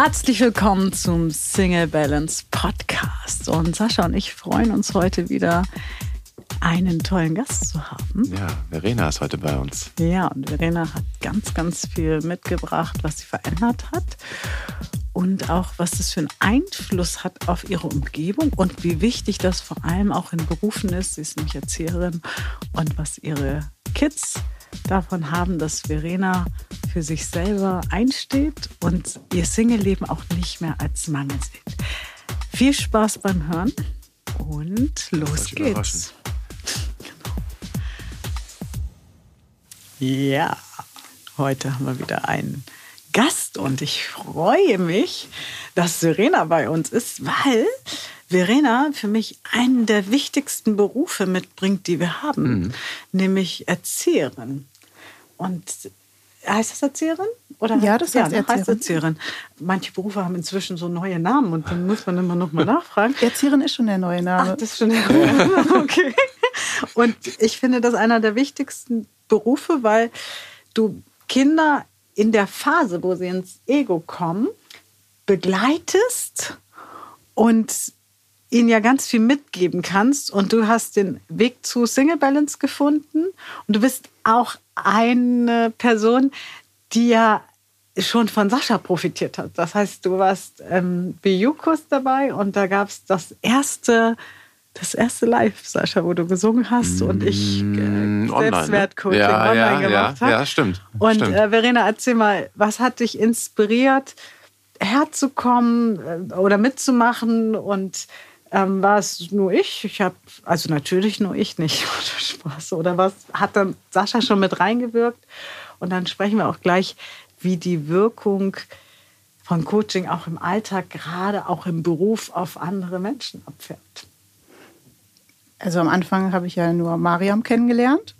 Herzlich willkommen zum Single Balance Podcast. Und Sascha und ich freuen uns heute wieder, einen tollen Gast zu haben. Ja, Verena ist heute bei uns. Ja, und Verena hat ganz, ganz viel mitgebracht, was sie verändert hat. Und auch, was das für einen Einfluss hat auf ihre Umgebung und wie wichtig das vor allem auch in Berufen ist. Sie ist nämlich Erzieherin und was ihre Kids davon haben, dass Verena für sich selber einsteht und ihr Single-Leben auch nicht mehr als Mangel sieht. Viel Spaß beim Hören und los geht's. Ja, heute haben wir wieder einen Gast und ich freue mich, dass Verena bei uns ist, weil Verena für mich einen der wichtigsten Berufe mitbringt, die wir haben, mhm. nämlich Erzieherin. Und heißt das Erzieherin? Oder ja, das heißt, ja, Erzieherin. heißt Erzieherin. Manche Berufe haben inzwischen so neue Namen und dann muss man immer noch mal nachfragen. Erzieherin ist schon der neue Name. Ach, das ist schon der neue Name. Okay. Und ich finde das einer der wichtigsten Berufe, weil du Kinder in der Phase, wo sie ins Ego kommen, begleitest und ihnen ja ganz viel mitgeben kannst. Und du hast den Weg zu Single Balance gefunden. Und du bist auch eine Person, die ja schon von Sascha profitiert hat. Das heißt, du warst ähm, bei Jukos dabei und da gab es das erste, das erste Live, Sascha, wo du gesungen hast und ich äh, mm, Selbstwertcoaching online, ne? ja, online ja, gemacht habe. Ja, stimmt. Und stimmt. Äh, Verena, erzähl mal, was hat dich inspiriert, herzukommen äh, oder mitzumachen und ähm, war es nur ich? Ich habe, also natürlich nur ich nicht. Spaß. Oder was hat dann Sascha schon mit reingewirkt? Und dann sprechen wir auch gleich, wie die Wirkung von Coaching auch im Alltag, gerade auch im Beruf, auf andere Menschen abfährt. Also am Anfang habe ich ja nur Mariam kennengelernt.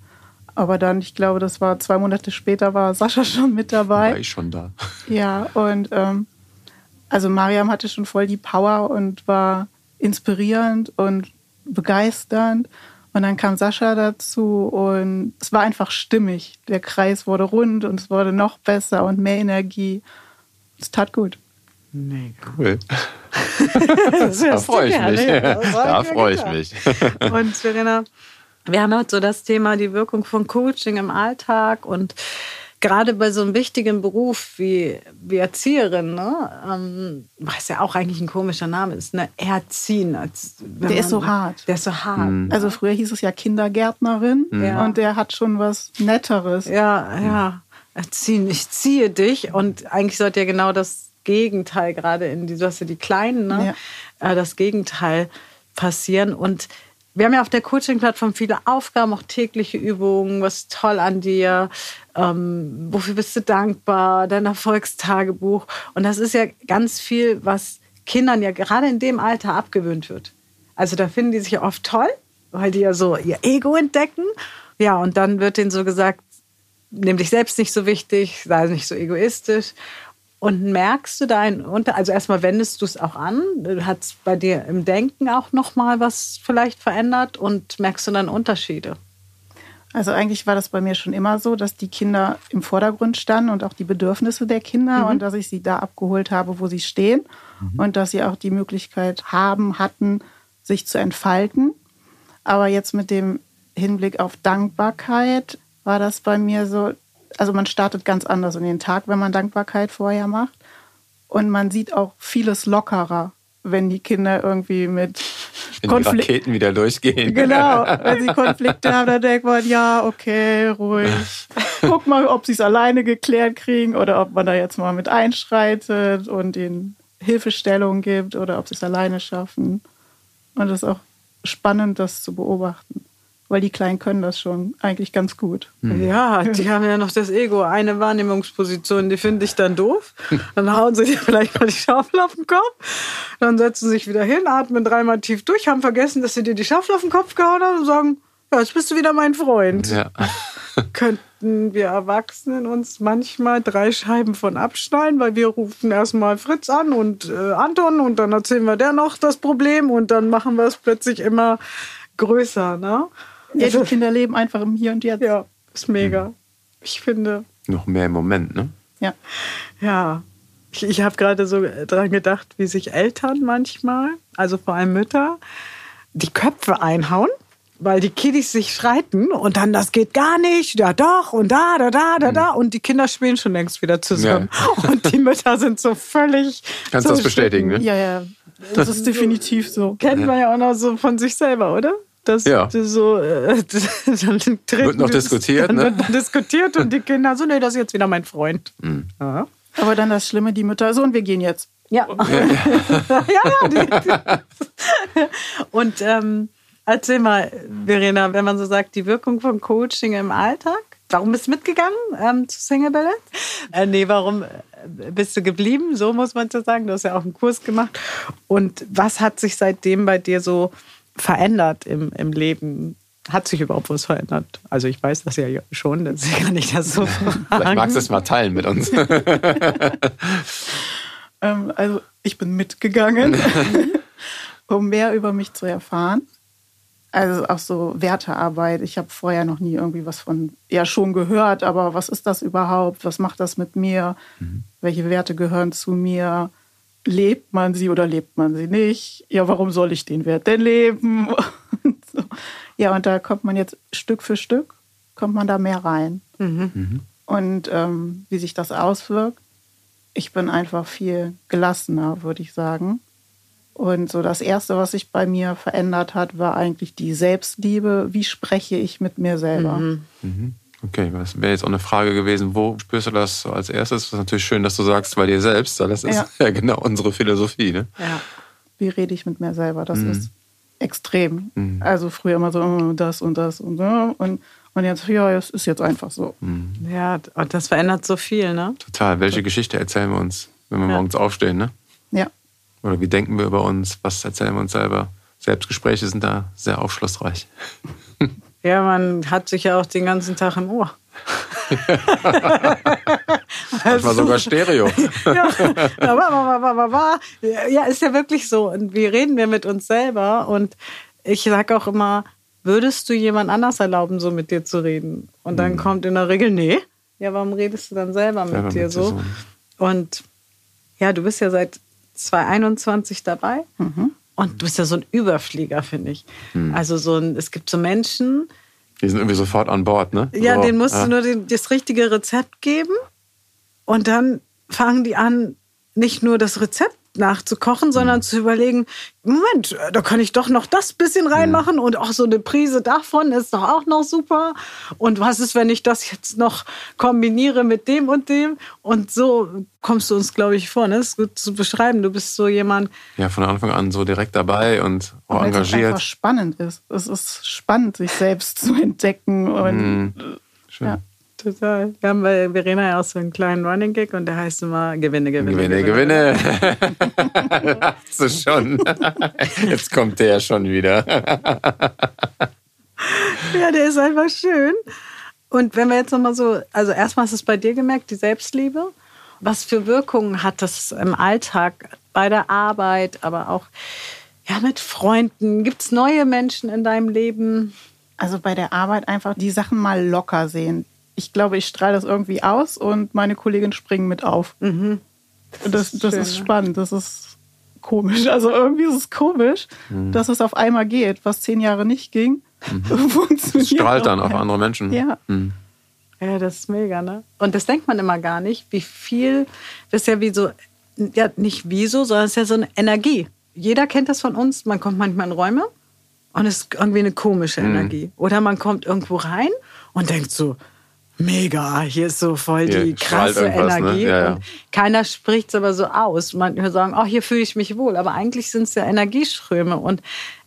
Aber dann, ich glaube, das war zwei Monate später, war Sascha schon mit dabei. War ich schon da. Ja, und ähm, also Mariam hatte schon voll die Power und war inspirierend und begeisternd. Und dann kam Sascha dazu und es war einfach stimmig. Der Kreis wurde rund und es wurde noch besser und mehr Energie. Es tat gut. Mega. Cool. da freue ich mich. Da freue ich mich. Und Verena, wir haben heute so das Thema die Wirkung von Coaching im Alltag und gerade bei so einem wichtigen Beruf wie, wie Erzieherin, ne, ähm, was ja auch eigentlich ein komischer Name ist, ne, Erziehen. Als, der man, ist so hart. Der ist so hart. Mhm. Also früher hieß es ja Kindergärtnerin mhm. und der hat schon was Netteres. Ja, ja. Erziehen, ich ziehe dich und eigentlich sollte ja genau das Gegenteil gerade in die, du hast ja die Kleinen, ne, ja. äh, das Gegenteil passieren und wir haben ja auf der Coaching-Plattform viele Aufgaben, auch tägliche Übungen. Was ist toll an dir? Ähm, wofür bist du dankbar? Dein Erfolgstagebuch. Und das ist ja ganz viel, was Kindern ja gerade in dem Alter abgewöhnt wird. Also da finden die sich ja oft toll, weil die ja so ihr Ego entdecken. Ja, und dann wird denen so gesagt, nimm dich selbst nicht so wichtig, sei nicht so egoistisch. Und merkst du da einen Unter also erstmal wendest du es auch an, hat es bei dir im Denken auch nochmal was vielleicht verändert und merkst du dann Unterschiede? Also eigentlich war das bei mir schon immer so, dass die Kinder im Vordergrund standen und auch die Bedürfnisse der Kinder mhm. und dass ich sie da abgeholt habe, wo sie stehen mhm. und dass sie auch die Möglichkeit haben, hatten, sich zu entfalten. Aber jetzt mit dem Hinblick auf Dankbarkeit war das bei mir so, also man startet ganz anders in den Tag, wenn man Dankbarkeit vorher macht. Und man sieht auch vieles lockerer, wenn die Kinder irgendwie mit wenn Konflik die Raketen wieder durchgehen. Genau, wenn sie Konflikte haben, dann denkt man, ja, okay, ruhig. Guck mal, ob sie es alleine geklärt kriegen oder ob man da jetzt mal mit einschreitet und ihnen Hilfestellung gibt oder ob sie es alleine schaffen. Und es ist auch spannend, das zu beobachten weil die Kleinen können das schon eigentlich ganz gut. Mhm. Ja, die haben ja noch das Ego, eine Wahrnehmungsposition, die finde ich dann doof. Dann hauen sie dir vielleicht mal die Schaufel auf den Kopf, dann setzen sie sich wieder hin, atmen dreimal tief durch, haben vergessen, dass sie dir die Schaufel auf den Kopf gehauen haben und sagen, ja, jetzt bist du wieder mein Freund. Ja. Könnten wir Erwachsenen uns manchmal drei Scheiben von abschneiden, weil wir rufen erstmal Fritz an und äh, Anton und dann erzählen wir der noch das Problem und dann machen wir es plötzlich immer größer, ne? Ja, die Kinder leben einfach im Hier und Jetzt. Ja, ist mega. Ich finde. Noch mehr im Moment, ne? Ja. Ja. Ich, ich habe gerade so dran gedacht, wie sich Eltern manchmal, also vor allem Mütter, die Köpfe einhauen weil die Kiddies sich streiten und dann das geht gar nicht, ja doch und da, da, da, da, da und die Kinder spielen schon längst wieder zusammen ja. und die Mütter sind so völlig. Kannst du so das bestätigen, ne? Ja, ja, das ist definitiv so. Kennt man ja auch noch so von sich selber, oder? Das ja. so äh, dann wird noch diskutiert, ne? Wird diskutiert und die Kinder so, nee, das ist jetzt wieder mein Freund. Mhm. Ja. Aber dann das Schlimme, die Mütter so und wir gehen jetzt. Ja. ja, ja. ja und ähm, Erzähl mal, Verena, wenn man so sagt, die Wirkung von Coaching im Alltag. Warum bist du mitgegangen ähm, zu Single Ballet? Äh, nee, warum äh, bist du geblieben? So muss man so sagen. Du hast ja auch einen Kurs gemacht. Und was hat sich seitdem bei dir so verändert im, im Leben? Hat sich überhaupt was verändert? Also ich weiß das ja schon, deswegen kann ich das so fragen. Vielleicht magst du es mal teilen mit uns. ähm, also ich bin mitgegangen, um mehr über mich zu erfahren. Also auch so Wertearbeit. Ich habe vorher noch nie irgendwie was von, ja schon gehört, aber was ist das überhaupt? Was macht das mit mir? Mhm. Welche Werte gehören zu mir? Lebt man sie oder lebt man sie nicht? Ja, warum soll ich den Wert denn leben? Und so. Ja, und da kommt man jetzt Stück für Stück, kommt man da mehr rein. Mhm. Mhm. Und ähm, wie sich das auswirkt, ich bin einfach viel gelassener, würde ich sagen. Und so das Erste, was sich bei mir verändert hat, war eigentlich die Selbstliebe. Wie spreche ich mit mir selber? Mhm. Okay, das wäre jetzt auch eine Frage gewesen, wo spürst du das als erstes? Das ist natürlich schön, dass du sagst, bei dir selbst, weil das ist ja, ja genau unsere Philosophie. Ne? Ja. Wie rede ich mit mir selber? Das mhm. ist extrem. Mhm. Also früher immer so oh, das und das und so. Und, und jetzt, ja, es ist jetzt einfach so. Mhm. Ja, und das verändert so viel, ne? Total. Welche Geschichte erzählen wir uns, wenn wir ja. morgens aufstehen, ne? Ja. Oder wie denken wir über uns? Was erzählen wir uns selber? Selbstgespräche sind da sehr aufschlussreich. Ja, man hat sich ja auch den ganzen Tag im Ohr. Manchmal sogar Stereo. ja, ist ja wirklich so. Und wie reden wir mit uns selber? Und ich sage auch immer, würdest du jemand anders erlauben, so mit dir zu reden? Und dann hm. kommt in der Regel, nee. Ja, warum redest du dann selber, selber mit dir mit so? so? Und ja, du bist ja seit 2021 dabei. Mhm. Und du bist ja so ein Überflieger, finde ich. Mhm. Also so ein, es gibt so Menschen. Die sind irgendwie sofort an Bord, ne? Ja, so, denen musst ja. du nur den, das richtige Rezept geben. Und dann fangen die an, nicht nur das Rezept nachzukochen, sondern mhm. zu überlegen, Moment, da kann ich doch noch das bisschen reinmachen mhm. und auch so eine Prise davon ist doch auch noch super. Und was ist, wenn ich das jetzt noch kombiniere mit dem und dem? Und so kommst du uns, glaube ich, vor. Ne? Das ist gut zu beschreiben. Du bist so jemand. Ja, von Anfang an so direkt dabei und auch und engagiert. Es einfach spannend ist. Es ist spannend, sich selbst zu entdecken und. Mhm. Schön. Ja. Total. Wir haben bei Verena ja auch so einen kleinen Running Gag und der heißt immer Gewinne, Gewinne. Gewinne, Gewinne. gewinne. Hast du schon. Jetzt kommt der schon wieder. ja, der ist einfach schön. Und wenn wir jetzt nochmal so, also erstmal hast du es bei dir gemerkt, die Selbstliebe. Was für Wirkungen hat das im Alltag, bei der Arbeit, aber auch ja, mit Freunden? Gibt es neue Menschen in deinem Leben? Also bei der Arbeit einfach die Sachen mal locker sehen ich glaube, ich strahle das irgendwie aus und meine Kolleginnen springen mit auf. Mhm. Das, das, ist, das schön, ist spannend, das ist komisch. Also irgendwie ist es komisch, mhm. dass es auf einmal geht, was zehn Jahre nicht ging. Mhm. Funktioniert strahlt dann auf andere Menschen. Ja. Mhm. Ja, das ist mega, ne? Und das denkt man immer gar nicht, wie viel, das ist ja wie so, ja, nicht wie so, sondern es ist ja so eine Energie. Jeder kennt das von uns, man kommt manchmal in Räume und es ist irgendwie eine komische mhm. Energie. Oder man kommt irgendwo rein und denkt so, mega, hier ist so voll die hier krasse ne? Energie. Ne? Ja, ja. keiner spricht es aber so aus. Manche sagen, oh, hier fühle ich mich wohl. Aber eigentlich sind es ja Energieströme. Und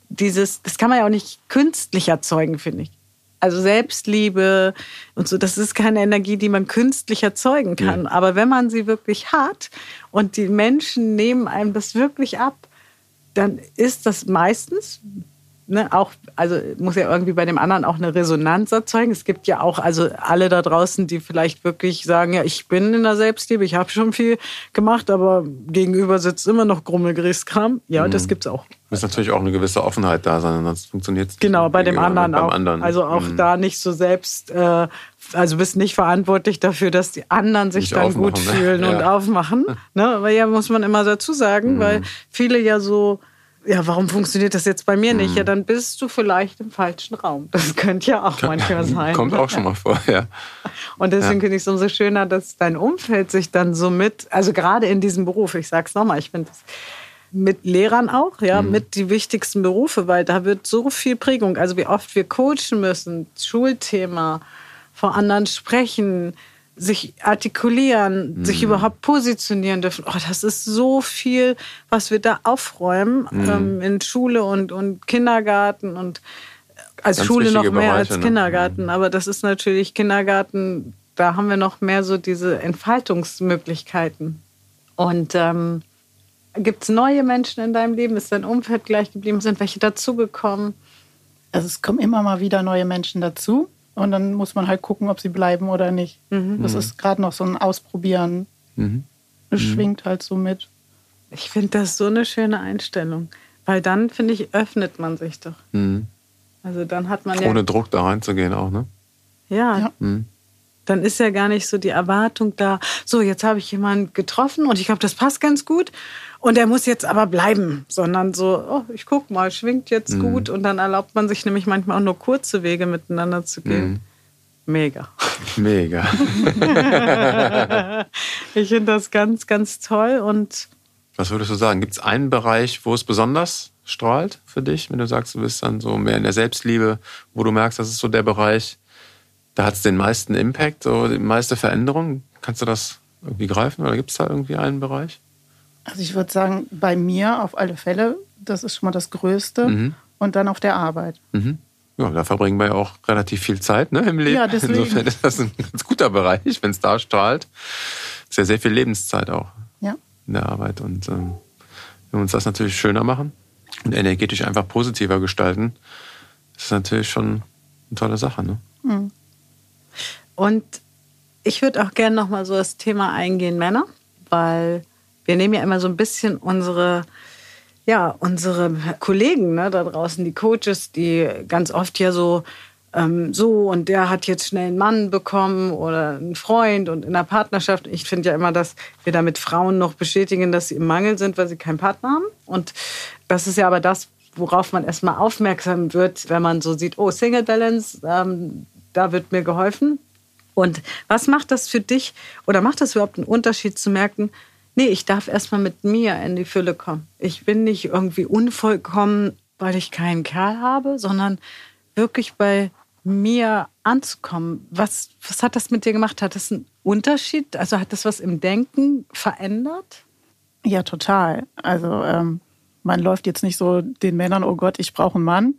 dieses, das kann man ja auch nicht künstlich erzeugen, finde ich. Also Selbstliebe und so, das ist keine Energie, die man künstlich erzeugen kann. Ja. Aber wenn man sie wirklich hat und die Menschen nehmen einem das wirklich ab, dann ist das meistens ne, auch, also muss ja irgendwie bei dem anderen auch eine Resonanz erzeugen. Es gibt ja auch, also alle da draußen, die vielleicht wirklich sagen, ja, ich bin in der Selbstliebe, ich habe schon viel gemacht, aber gegenüber sitzt immer noch Grummelgrieskram. Ja, mhm. das gibt's auch. Muss natürlich auch eine gewisse Offenheit da sein, sonst funktioniert es Genau, bei dem anderen auch. Anderen. Also auch mhm. da nicht so selbst, äh, also bist nicht verantwortlich dafür, dass die anderen sich nicht dann gut ne? fühlen ne? und ja. aufmachen. Ne? Aber ja, muss man immer dazu sagen, mhm. weil viele ja so ja, warum funktioniert das jetzt bei mir nicht? Hm. Ja, dann bist du vielleicht im falschen Raum. Das könnte ja auch Kann, manchmal sein. Kommt auch schon mal vor, ja. Und deswegen ja. finde ich es umso schöner, dass dein Umfeld sich dann so mit, also gerade in diesem Beruf, ich sage es nochmal, ich finde es mit Lehrern auch, ja, mhm. mit die wichtigsten Berufe, weil da wird so viel Prägung, also wie oft wir coachen müssen, Schulthema, vor anderen sprechen, sich artikulieren, mhm. sich überhaupt positionieren dürfen. Oh, das ist so viel, was wir da aufräumen mhm. ähm, in Schule und, und Kindergarten und äh, als Ganz Schule noch mehr Bereiche, als ne? Kindergarten. Ne? Aber das ist natürlich Kindergarten, da haben wir noch mehr so diese Entfaltungsmöglichkeiten. Und ähm, gibt es neue Menschen in deinem Leben? Ist dein Umfeld gleich geblieben? Sind welche dazugekommen? Also es kommen immer mal wieder neue Menschen dazu. Und dann muss man halt gucken, ob sie bleiben oder nicht. Mhm. Das ist gerade noch so ein Ausprobieren. Mhm. Es schwingt halt so mit. Ich finde das so eine schöne Einstellung. Weil dann, finde ich, öffnet man sich doch. Mhm. Also dann hat man Ohne ja, Druck da reinzugehen auch, ne? Ja. ja. Mhm. Dann ist ja gar nicht so die Erwartung da, so, jetzt habe ich jemanden getroffen und ich glaube, das passt ganz gut. Und er muss jetzt aber bleiben, sondern so, oh, ich guck mal, schwingt jetzt mhm. gut. Und dann erlaubt man sich nämlich manchmal auch nur kurze Wege miteinander zu gehen. Mhm. Mega. Mega. ich finde das ganz, ganz toll. Und was würdest du sagen? Gibt es einen Bereich, wo es besonders strahlt für dich, wenn du sagst, du bist dann so mehr in der Selbstliebe, wo du merkst, das ist so der Bereich, da hat es den meisten Impact, so die meiste Veränderung? Kannst du das irgendwie greifen oder gibt es da irgendwie einen Bereich? Also ich würde sagen, bei mir auf alle Fälle, das ist schon mal das Größte. Mhm. Und dann auf der Arbeit. Mhm. Ja, da verbringen wir ja auch relativ viel Zeit ne, im Leben. Ja, deswegen. Insofern ist das ein ganz guter Bereich, wenn es da strahlt. Ist ja sehr viel Lebenszeit auch ja. in der Arbeit. Und ähm, wenn wir uns das natürlich schöner machen und energetisch einfach positiver gestalten, ist das natürlich schon eine tolle Sache. Ne? Mhm. Und ich würde auch gerne nochmal so das Thema eingehen, Männer, weil wir nehmen ja immer so ein bisschen unsere, ja, unsere Kollegen ne, da draußen, die Coaches, die ganz oft ja so, ähm, so und der hat jetzt schnell einen Mann bekommen oder einen Freund und in der Partnerschaft. Ich finde ja immer, dass wir damit Frauen noch bestätigen, dass sie im Mangel sind, weil sie keinen Partner haben. Und das ist ja aber das, worauf man erstmal aufmerksam wird, wenn man so sieht, oh, Single Balance, ähm, da wird mir geholfen. Und was macht das für dich oder macht das überhaupt einen Unterschied zu merken, Nee, ich darf erstmal mit mir in die Fülle kommen. Ich bin nicht irgendwie unvollkommen, weil ich keinen Kerl habe, sondern wirklich bei mir anzukommen. Was, was hat das mit dir gemacht? Hat das einen Unterschied? Also hat das was im Denken verändert? Ja, total. Also ähm, man läuft jetzt nicht so den Männern, oh Gott, ich brauche einen Mann,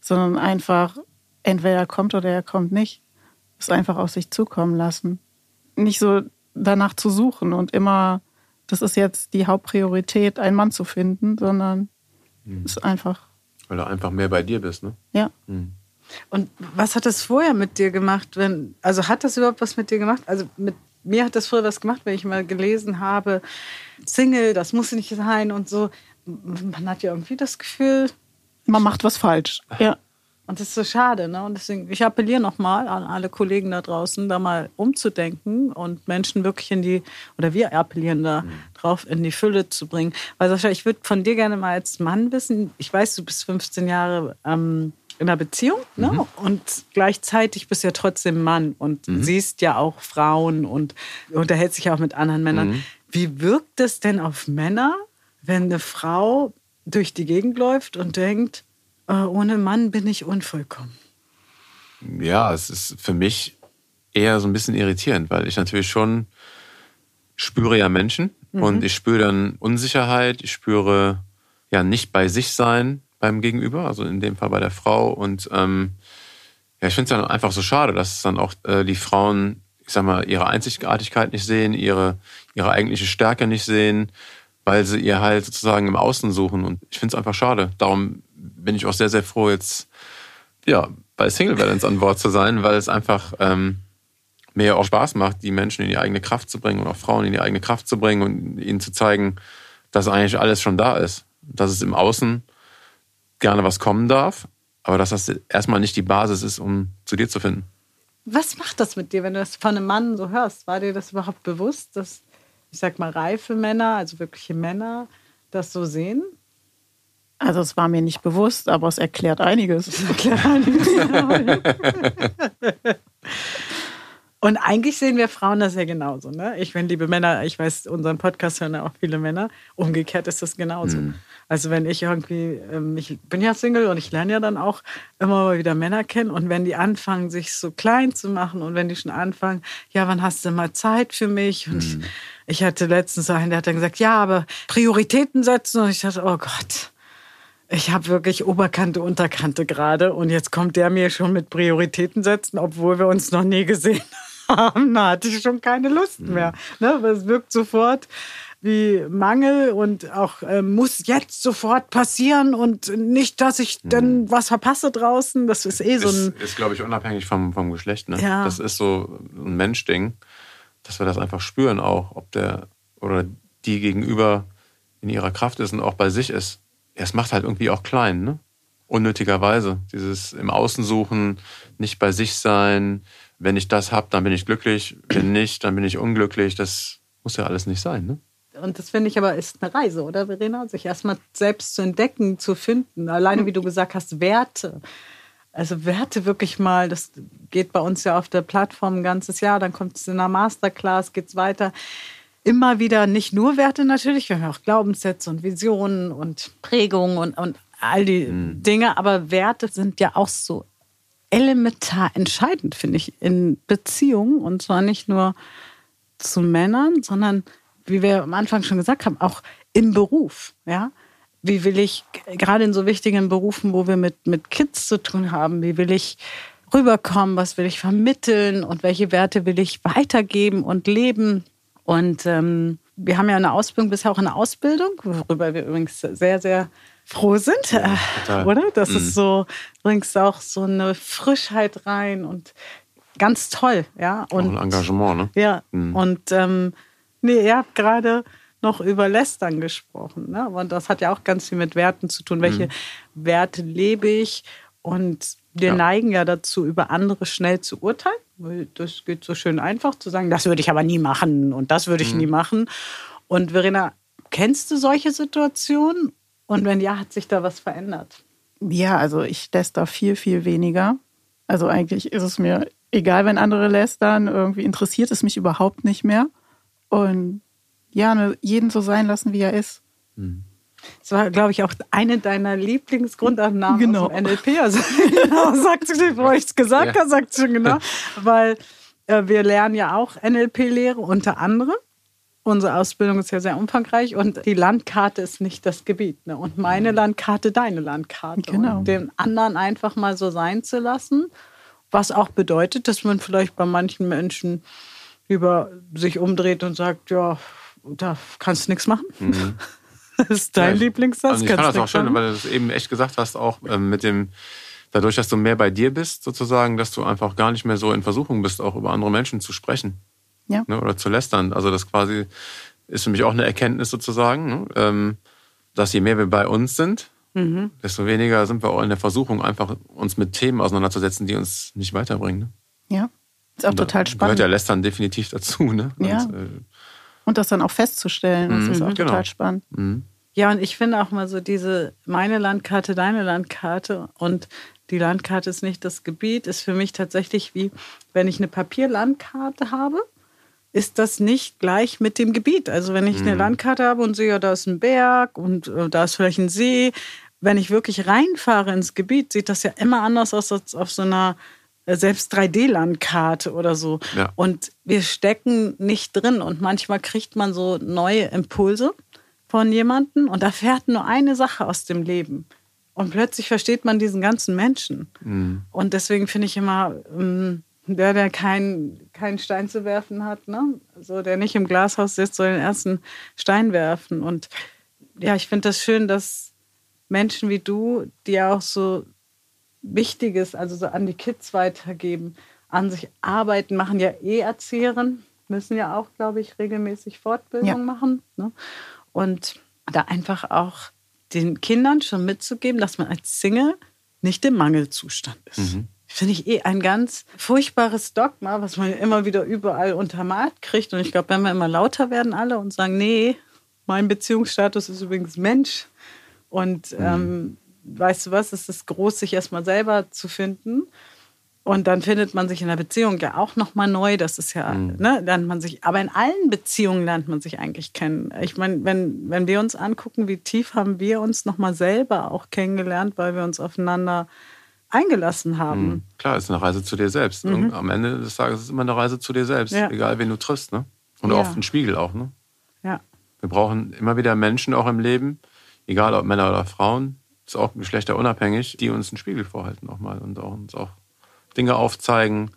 sondern einfach, entweder er kommt oder er kommt nicht. Es einfach auf sich zukommen lassen. Nicht so danach zu suchen und immer das ist jetzt die Hauptpriorität, einen Mann zu finden, sondern mhm. ist einfach. Weil du einfach mehr bei dir bist, ne? Ja. Mhm. Und was hat das vorher mit dir gemacht? Wenn, also hat das überhaupt was mit dir gemacht? Also mit mir hat das früher was gemacht, wenn ich mal gelesen habe, Single, das muss nicht sein und so. Man hat ja irgendwie das Gefühl, man macht was falsch. Ja. Und das ist so schade. Ne? Und deswegen, ich appelliere nochmal an alle Kollegen da draußen, da mal umzudenken und Menschen wirklich in die, oder wir appellieren da mhm. drauf, in die Fülle zu bringen. Weil Sascha, ich würde von dir gerne mal als Mann wissen, ich weiß, du bist 15 Jahre ähm, in einer Beziehung ne? Mhm. und gleichzeitig bist du ja trotzdem Mann und mhm. siehst ja auch Frauen und unterhältst dich auch mit anderen Männern. Mhm. Wie wirkt es denn auf Männer, wenn eine Frau durch die Gegend läuft und denkt, ohne Mann bin ich unvollkommen. Ja, es ist für mich eher so ein bisschen irritierend, weil ich natürlich schon spüre ja Menschen mhm. und ich spüre dann Unsicherheit, ich spüre ja nicht bei sich sein beim Gegenüber, also in dem Fall bei der Frau und ähm, ja, ich finde es dann einfach so schade, dass dann auch äh, die Frauen, ich sag mal, ihre Einzigartigkeit nicht sehen, ihre, ihre eigentliche Stärke nicht sehen, weil sie ihr halt sozusagen im Außen suchen und ich finde es einfach schade. Darum bin ich auch sehr, sehr froh, jetzt ja, bei Single Balance an Bord zu sein, weil es einfach ähm, mir auch Spaß macht, die Menschen in die eigene Kraft zu bringen und auch Frauen in die eigene Kraft zu bringen und ihnen zu zeigen, dass eigentlich alles schon da ist. Dass es im Außen gerne was kommen darf, aber dass das erstmal nicht die Basis ist, um zu dir zu finden. Was macht das mit dir, wenn du das von einem Mann so hörst? War dir das überhaupt bewusst, dass, ich sag mal, reife Männer, also wirkliche Männer, das so sehen? Also es war mir nicht bewusst, aber es erklärt einiges. Es erklärt einiges. Und eigentlich sehen wir Frauen das ja genauso. Ne? Ich, wenn liebe Männer, ich weiß, unseren Podcast hören ja auch viele Männer. Umgekehrt ist das genauso. Mhm. Also wenn ich irgendwie, ähm, ich bin ja Single und ich lerne ja dann auch immer mal wieder Männer kennen. Und wenn die anfangen, sich so klein zu machen und wenn die schon anfangen, ja, wann hast du mal Zeit für mich? Und mhm. ich, ich hatte letztens einen, der hat dann gesagt, ja, aber Prioritäten setzen. Und ich dachte, oh Gott ich habe wirklich Oberkante, Unterkante gerade und jetzt kommt der mir schon mit Prioritäten setzen, obwohl wir uns noch nie gesehen haben. Da hatte ich schon keine Lust mhm. mehr. Ne? Aber es wirkt sofort wie Mangel und auch äh, muss jetzt sofort passieren und nicht, dass ich dann mhm. was verpasse draußen. Das ist eh so ein. Ist, ist glaube ich, unabhängig vom, vom Geschlecht. Ne? Ja. Das ist so ein Menschding, dass wir das einfach spüren auch, ob der oder die gegenüber in ihrer Kraft ist und auch bei sich ist ja, es macht halt irgendwie auch klein, ne? Unnötigerweise. Dieses im Außen suchen, nicht bei sich sein. Wenn ich das habe, dann bin ich glücklich. Wenn nicht, dann bin ich unglücklich. Das muss ja alles nicht sein, ne? Und das finde ich aber ist eine Reise, oder Verena? Sich erstmal selbst zu entdecken, zu finden. Alleine, wie du gesagt hast, Werte. Also Werte wirklich mal, das geht bei uns ja auf der Plattform ein ganzes Jahr, dann kommt es in einer Masterclass, geht es weiter immer wieder nicht nur Werte natürlich, wir haben auch Glaubenssätze und Visionen und Prägungen und, und all die mhm. Dinge, aber Werte sind ja auch so elementar entscheidend, finde ich, in Beziehungen und zwar nicht nur zu Männern, sondern wie wir am Anfang schon gesagt haben, auch im Beruf, ja. Wie will ich, gerade in so wichtigen Berufen, wo wir mit, mit Kids zu tun haben, wie will ich rüberkommen, was will ich vermitteln und welche Werte will ich weitergeben und leben? Und ähm, wir haben ja eine Ausbildung, bisher auch eine Ausbildung, worüber wir übrigens sehr, sehr froh sind, ja, äh, oder? Das mhm. ist so, bringst auch so eine Frischheit rein und ganz toll, ja. Und auch ein Engagement, ne? Ja. Mhm. Und ähm, nee, ihr habt gerade noch über Lästern gesprochen, ne? Und das hat ja auch ganz viel mit Werten zu tun. Welche mhm. Werte lebe ich? Und wir ja. neigen ja dazu, über andere schnell zu urteilen. Das geht so schön einfach zu sagen, das würde ich aber nie machen und das würde ich mhm. nie machen. Und Verena, kennst du solche Situationen? Und wenn ja, hat sich da was verändert? Ja, also ich läster viel, viel weniger. Also eigentlich ist es mir egal, wenn andere lästern, irgendwie interessiert es mich überhaupt nicht mehr. Und ja, jeden so sein lassen, wie er ist. Mhm. Das war, glaube ich, auch eine deiner Lieblingsgrundannahmen genau. aus dem NLP. Also genau, sagt sie, bevor ich es gesagt ja. habe, sagt sie schon genau. Weil äh, wir lernen ja auch NLP-Lehre unter anderem. Unsere Ausbildung ist ja sehr umfangreich und die Landkarte ist nicht das Gebiet. Ne? Und meine mhm. Landkarte, deine Landkarte. Genau. Und den anderen einfach mal so sein zu lassen. Was auch bedeutet, dass man vielleicht bei manchen Menschen über sich umdreht und sagt, ja, da kannst du nichts machen. Mhm. Das ist dein ja, Lieblingssatz. Also ich fand das auch schön, weil du es eben echt gesagt hast, auch ähm, mit dem, dadurch, dass du mehr bei dir bist, sozusagen, dass du einfach gar nicht mehr so in Versuchung bist, auch über andere Menschen zu sprechen. Ja. Ne, oder zu lästern. Also das quasi ist für mich auch eine Erkenntnis sozusagen, ne, ähm, dass je mehr wir bei uns sind, mhm. desto weniger sind wir auch in der Versuchung, einfach uns mit Themen auseinanderzusetzen, die uns nicht weiterbringen. Ne? Ja, ist auch Und total spannend. Gehört ja Lästern definitiv dazu. Ne? Ja. Und, äh, und das dann auch festzustellen, das mhm, ist auch genau. total spannend. Mhm. Ja, und ich finde auch mal so diese meine Landkarte, deine Landkarte und die Landkarte ist nicht das Gebiet, ist für mich tatsächlich wie, wenn ich eine Papierlandkarte habe, ist das nicht gleich mit dem Gebiet. Also wenn ich eine mhm. Landkarte habe und sehe, ja, da ist ein Berg und äh, da ist vielleicht ein See, wenn ich wirklich reinfahre ins Gebiet, sieht das ja immer anders aus als auf so einer äh, selbst 3D-Landkarte oder so. Ja. Und wir stecken nicht drin und manchmal kriegt man so neue Impulse von jemandem und da fährt nur eine Sache aus dem Leben. Und plötzlich versteht man diesen ganzen Menschen. Mhm. Und deswegen finde ich immer, ähm, der, der keinen kein Stein zu werfen hat, ne? so der nicht im Glashaus sitzt, soll den ersten Stein werfen. Und ja, ich finde das schön, dass Menschen wie du, die ja auch so Wichtiges, also so an die Kids weitergeben, an sich arbeiten, machen ja eh Erzieherinnen, müssen ja auch, glaube ich, regelmäßig Fortbildung ja. machen. Ne? Und da einfach auch den Kindern schon mitzugeben, dass man als Single nicht im Mangelzustand ist. Mhm. Finde ich eh ein ganz furchtbares Dogma, was man immer wieder überall untermalt kriegt. Und ich glaube, wenn wir immer lauter werden alle und sagen, nee, mein Beziehungsstatus ist übrigens Mensch. Und mhm. ähm, weißt du was, es ist groß, sich erstmal selber zu finden. Und dann findet man sich in der Beziehung ja auch nochmal neu. Das ist ja, mhm. ne, lernt man sich, aber in allen Beziehungen lernt man sich eigentlich kennen. Ich meine, wenn, wenn wir uns angucken, wie tief haben wir uns nochmal selber auch kennengelernt, weil wir uns aufeinander eingelassen haben. Mhm. Klar, es ist eine Reise zu dir selbst. Mhm. Am Ende des Tages ist es immer eine Reise zu dir selbst, ja. egal wen du triffst. Ne? Und ja. oft ein Spiegel auch. Ne? Ja. Wir brauchen immer wieder Menschen auch im Leben, egal ob Männer oder Frauen, ist auch geschlechterunabhängig, die uns einen Spiegel vorhalten auch mal und auch uns auch Dinge aufzeigen.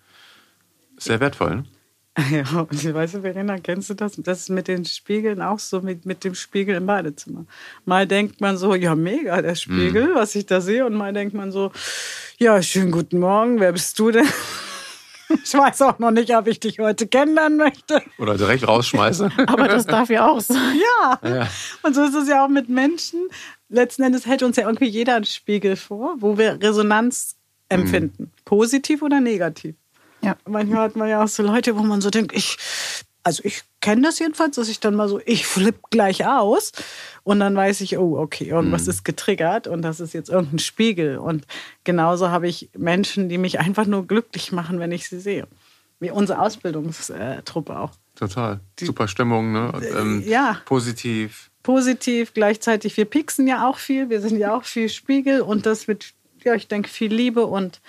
Sehr wertvoll. Ne? Ja, und ich weiß, Verena, kennst du das? Das ist mit den Spiegeln auch so, mit, mit dem Spiegel im Badezimmer. Mal denkt man so, ja, mega, der Spiegel, mhm. was ich da sehe. Und mal denkt man so, ja, schönen guten Morgen, wer bist du denn? Ich weiß auch noch nicht, ob ich dich heute kennenlernen möchte. Oder direkt rausschmeiße. Aber das darf ja auch sein. Ja. ja. Und so ist es ja auch mit Menschen. Letzten Endes hält uns ja irgendwie jeder einen Spiegel vor, wo wir Resonanz empfinden. Mhm. Positiv oder negativ. Ja. Manchmal hat man ja auch so Leute, wo man so denkt, ich, also ich kenne das jedenfalls, dass ich dann mal so, ich flippe gleich aus und dann weiß ich, oh, okay, irgendwas mhm. ist getriggert und das ist jetzt irgendein Spiegel. Und genauso habe ich Menschen, die mich einfach nur glücklich machen, wenn ich sie sehe. Wie unsere Ausbildungstruppe auch. Total. Die, Super Stimmung, ne? Ähm, ja. Positiv. Positiv, gleichzeitig, wir pieksen ja auch viel, wir sind ja auch viel Spiegel und das mit, ja, ich denke, viel Liebe und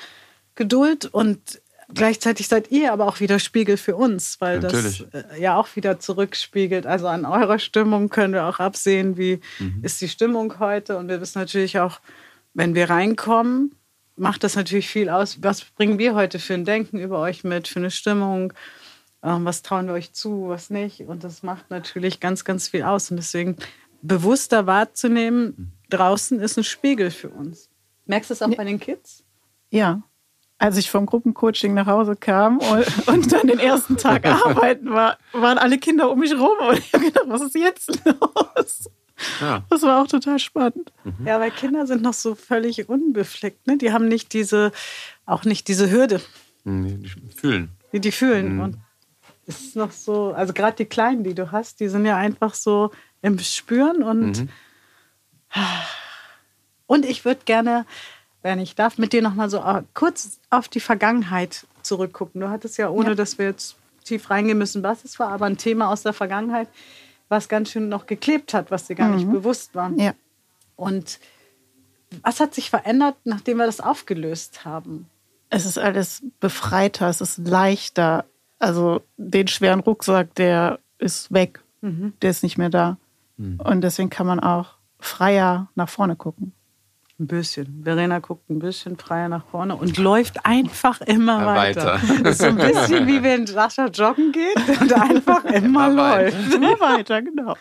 Geduld und gleichzeitig seid ihr aber auch wieder Spiegel für uns, weil Natürlich. das äh, ja auch wieder zurückspiegelt. Also an eurer Stimmung können wir auch absehen, wie mhm. ist die Stimmung heute. Und wir wissen natürlich auch, wenn wir reinkommen, macht das natürlich viel aus. Was bringen wir heute für ein Denken über euch mit, für eine Stimmung? Ähm, was trauen wir euch zu, was nicht? Und das macht natürlich ganz, ganz viel aus. Und deswegen bewusster wahrzunehmen, mhm. draußen ist ein Spiegel für uns. Merkst du es auch ja. bei den Kids? Ja, als ich vom Gruppencoaching nach Hause kam und, und dann den ersten Tag arbeiten war, waren alle Kinder um mich rum und ich habe gedacht, was ist jetzt los? Ja. Das war auch total spannend. Mhm. Ja, weil Kinder sind noch so völlig unbefleckt. Ne? Die haben nicht diese, auch nicht diese Hürde. Mhm, die fühlen. Die, die fühlen. Mhm. Und es ist noch so, also gerade die Kleinen, die du hast, die sind ja einfach so im Spüren und, mhm. Und ich würde gerne wenn ich darf, mit dir noch mal so äh, kurz auf die Vergangenheit zurückgucken. Du hattest ja, ohne ja. dass wir jetzt tief reingehen müssen, was es war, aber ein Thema aus der Vergangenheit, was ganz schön noch geklebt hat, was dir gar mhm. nicht bewusst war. Ja. Und was hat sich verändert, nachdem wir das aufgelöst haben? Es ist alles befreiter, es ist leichter. Also den schweren Rucksack, der ist weg, mhm. der ist nicht mehr da. Mhm. Und deswegen kann man auch freier nach vorne gucken. Ein bisschen. Verena guckt ein bisschen freier nach vorne und läuft einfach immer ja, weiter. weiter. Das ist so ein bisschen wie wenn Sascha joggen geht und einfach immer, immer läuft. Immer weiter, genau.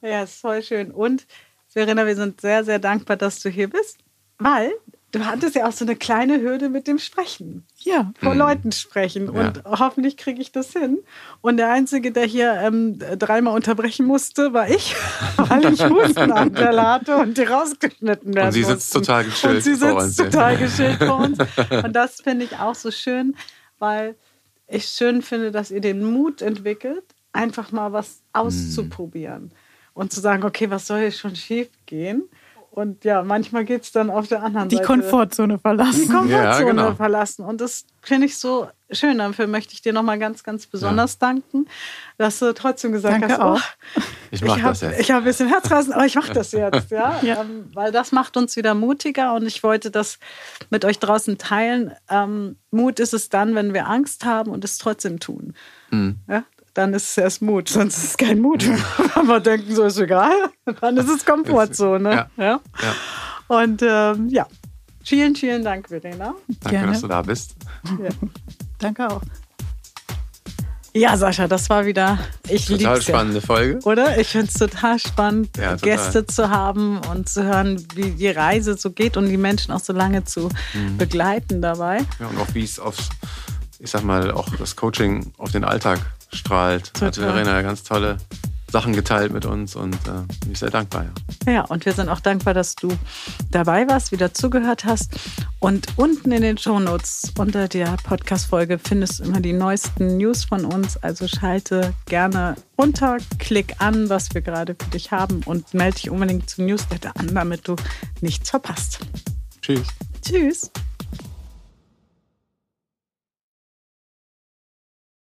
Ja, ist voll schön. Und Verena, wir sind sehr, sehr dankbar, dass du hier bist, weil du hattest ja auch so eine kleine Hürde mit dem Sprechen. Ja. Vor mhm. Leuten sprechen. Ja. Und hoffentlich kriege ich das hin. Und der Einzige, der hier ähm, dreimal unterbrechen musste, war ich, weil ich Hustenanfälle hatte und die rausgeschnitten werden Und sie sitzt mussten. total geschillt Und sie sitzt total geschillt vor uns. Und das finde ich auch so schön, weil ich schön finde, dass ihr den Mut entwickelt, einfach mal was auszuprobieren. Mhm. Und zu sagen, okay, was soll hier schon schief gehen? Und ja, manchmal geht es dann auf der anderen die Seite. Die Komfortzone verlassen. Die Komfortzone ja, genau. verlassen. Und das finde ich so schön. Dafür möchte ich dir nochmal ganz, ganz besonders ja. danken, dass du trotzdem gesagt Danke hast, auch. Oh, ich mache das jetzt. Ich habe ein bisschen Herzrasen, aber ich mache das jetzt. Ja? ja. Ähm, weil das macht uns wieder mutiger und ich wollte das mit euch draußen teilen. Ähm, Mut ist es dann, wenn wir Angst haben und es trotzdem tun. Mhm. Ja? Dann ist es erst Mut. Sonst ist es kein Mut. Wenn wir denken, so ist egal, dann ist es Komfortzone. Ja. ja. ja. Und ähm, ja, vielen, vielen Dank, Verena. Danke, Gerne. dass du da bist. Ja. Danke auch. Ja, Sascha, das war wieder. Ich total spannende ja. Folge. Oder? Ich finde es total spannend, ja, total. Gäste zu haben und zu hören, wie die Reise so geht und die Menschen auch so lange zu mhm. begleiten dabei. Ja, und auch wie es aufs, ich sag mal, auch das Coaching auf den Alltag strahlt. Total. Hat Verena ganz tolle Sachen geteilt mit uns und äh, bin ich sehr dankbar. Ja. ja, und wir sind auch dankbar, dass du dabei warst, wieder zugehört hast. Und unten in den Shownotes unter der Podcast-Folge findest du immer die neuesten News von uns. Also schalte gerne runter, klick an, was wir gerade für dich haben und melde dich unbedingt zum Newsletter an, damit du nichts verpasst. Tschüss. Tschüss.